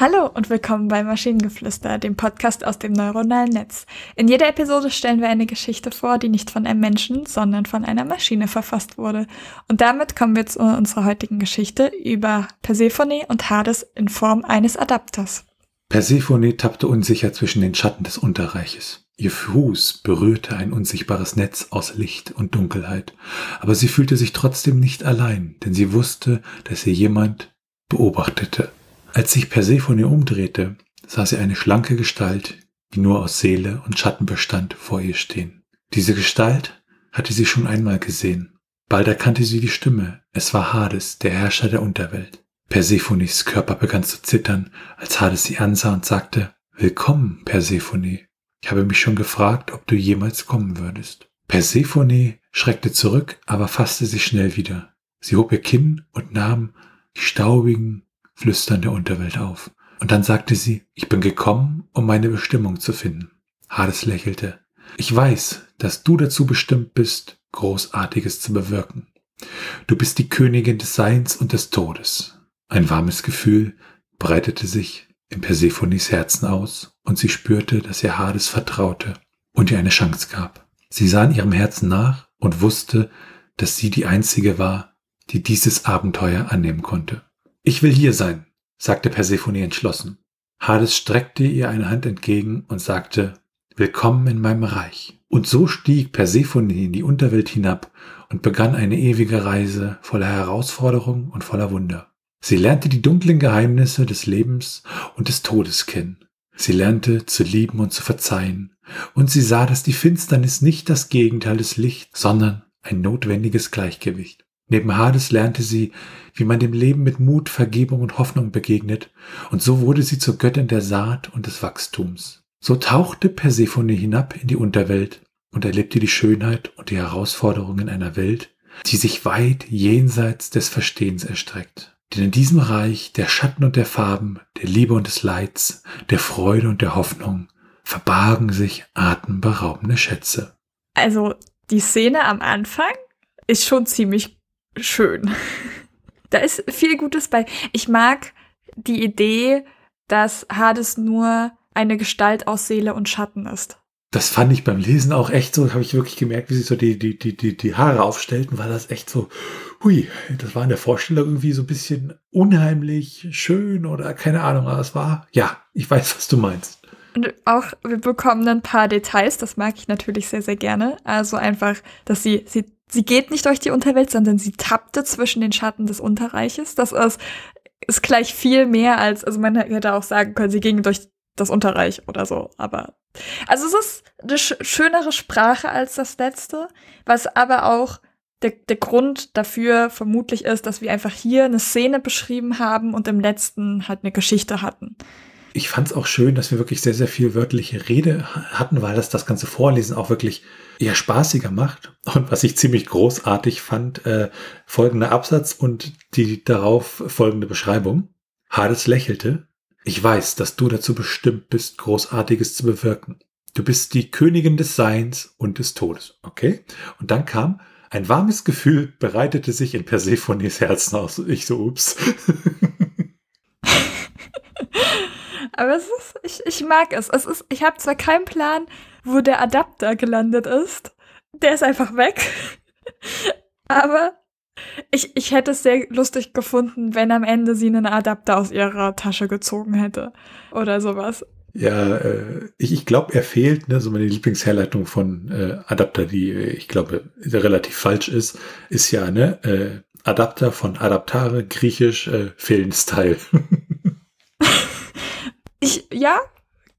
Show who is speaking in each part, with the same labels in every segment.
Speaker 1: Hallo und willkommen bei Maschinengeflüster, dem Podcast aus dem neuronalen Netz. In jeder Episode stellen wir eine Geschichte vor, die nicht von einem Menschen, sondern von einer Maschine verfasst wurde. Und damit kommen wir zu unserer heutigen Geschichte über Persephone und Hades in Form eines Adapters.
Speaker 2: Persephone tappte unsicher zwischen den Schatten des Unterreiches. Ihr Fuß berührte ein unsichtbares Netz aus Licht und Dunkelheit, aber sie fühlte sich trotzdem nicht allein, denn sie wusste, dass ihr jemand beobachtete. Als sich Persephone umdrehte, sah sie eine schlanke Gestalt, die nur aus Seele und Schatten bestand, vor ihr stehen. Diese Gestalt hatte sie schon einmal gesehen. Bald erkannte sie die Stimme. Es war Hades, der Herrscher der Unterwelt. Persephones Körper begann zu zittern, als Hades sie ansah und sagte, Willkommen, Persephone. Ich habe mich schon gefragt, ob du jemals kommen würdest. Persephone schreckte zurück, aber fasste sich schnell wieder. Sie hob ihr Kinn und nahm die staubigen, Flüstern der Unterwelt auf. Und dann sagte sie, ich bin gekommen, um meine Bestimmung zu finden. Hades lächelte. Ich weiß, dass du dazu bestimmt bist, Großartiges zu bewirken. Du bist die Königin des Seins und des Todes. Ein warmes Gefühl breitete sich in Persephones Herzen aus und sie spürte, dass ihr Hades vertraute und ihr eine Chance gab. Sie sah in ihrem Herzen nach und wusste, dass sie die einzige war, die dieses Abenteuer annehmen konnte. Ich will hier sein, sagte Persephone entschlossen. Hades streckte ihr eine Hand entgegen und sagte, Willkommen in meinem Reich. Und so stieg Persephone in die Unterwelt hinab und begann eine ewige Reise voller Herausforderungen und voller Wunder. Sie lernte die dunklen Geheimnisse des Lebens und des Todes kennen. Sie lernte zu lieben und zu verzeihen. Und sie sah, dass die Finsternis nicht das Gegenteil des Lichts, sondern ein notwendiges Gleichgewicht. Neben Hades lernte sie, wie man dem Leben mit Mut, Vergebung und Hoffnung begegnet, und so wurde sie zur Göttin der Saat und des Wachstums. So tauchte Persephone hinab in die Unterwelt und erlebte die Schönheit und die Herausforderungen einer Welt, die sich weit jenseits des Verstehens erstreckt. Denn in diesem Reich der Schatten und der Farben, der Liebe und des Leids, der Freude und der Hoffnung verbargen sich atemberaubende Schätze.
Speaker 1: Also die Szene am Anfang ist schon ziemlich schön. Da ist viel Gutes bei. Ich mag die Idee, dass Hades nur eine Gestalt aus Seele und Schatten ist.
Speaker 2: Das fand ich beim Lesen auch echt so, habe ich wirklich gemerkt, wie sich so die, die, die, die, die Haare aufstellten, war das echt so, hui, das war in der Vorstellung irgendwie so ein bisschen unheimlich, schön oder keine Ahnung, aber es war, ja, ich weiß, was du meinst.
Speaker 1: Und auch, wir bekommen ein paar Details, das mag ich natürlich sehr, sehr gerne. Also einfach, dass sie, sie sie geht nicht durch die Unterwelt, sondern sie tappte zwischen den Schatten des Unterreiches. Das ist, ist gleich viel mehr als, also man hätte auch sagen können, sie ging durch das Unterreich oder so. Aber also es ist eine sch schönere Sprache als das letzte, was aber auch der, der Grund dafür vermutlich ist, dass wir einfach hier eine Szene beschrieben haben und im letzten halt eine Geschichte hatten
Speaker 2: ich fand es auch schön, dass wir wirklich sehr, sehr viel wörtliche Rede hatten, weil das das ganze Vorlesen auch wirklich eher spaßiger macht. Und was ich ziemlich großartig fand, äh, folgender Absatz und die darauf folgende Beschreibung. Hades lächelte. Ich weiß, dass du dazu bestimmt bist, Großartiges zu bewirken. Du bist die Königin des Seins und des Todes. Okay? Und dann kam, ein warmes Gefühl bereitete sich in Persephones Herzen aus. Ich so, ups.
Speaker 1: Aber es ist, ich, ich mag es. Es ist, ich habe zwar keinen Plan, wo der Adapter gelandet ist. Der ist einfach weg. Aber ich, ich hätte es sehr lustig gefunden, wenn am Ende sie einen Adapter aus ihrer Tasche gezogen hätte. Oder sowas.
Speaker 2: Ja, äh, ich, ich glaube, er fehlt, ne, so meine Lieblingsherleitung von äh, Adapter, die äh, ich glaube relativ falsch ist, ist ja, ne, äh, Adapter von Adaptare, griechisch, äh, Fehlen-Style.
Speaker 1: Ich, ja,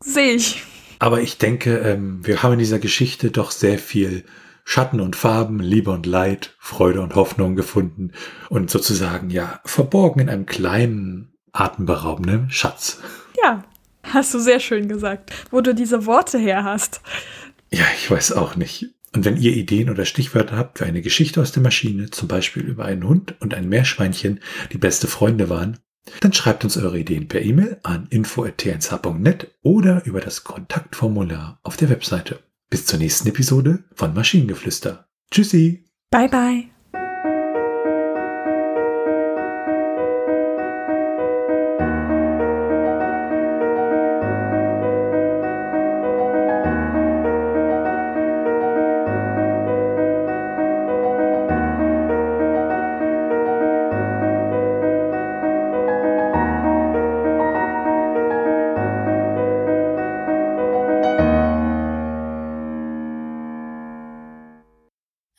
Speaker 1: sehe ich.
Speaker 2: Aber ich denke, ähm, wir haben in dieser Geschichte doch sehr viel Schatten und Farben, Liebe und Leid, Freude und Hoffnung gefunden und sozusagen ja verborgen in einem kleinen, atemberaubenden Schatz.
Speaker 1: Ja, hast du sehr schön gesagt, wo du diese Worte her hast.
Speaker 2: Ja, ich weiß auch nicht. Und wenn ihr Ideen oder Stichwörter habt für eine Geschichte aus der Maschine, zum Beispiel über einen Hund und ein Meerschweinchen, die beste Freunde waren, dann schreibt uns eure Ideen per E-Mail an info.tnsh.net oder über das Kontaktformular auf der Webseite. Bis zur nächsten Episode von Maschinengeflüster. Tschüssi.
Speaker 1: Bye bye.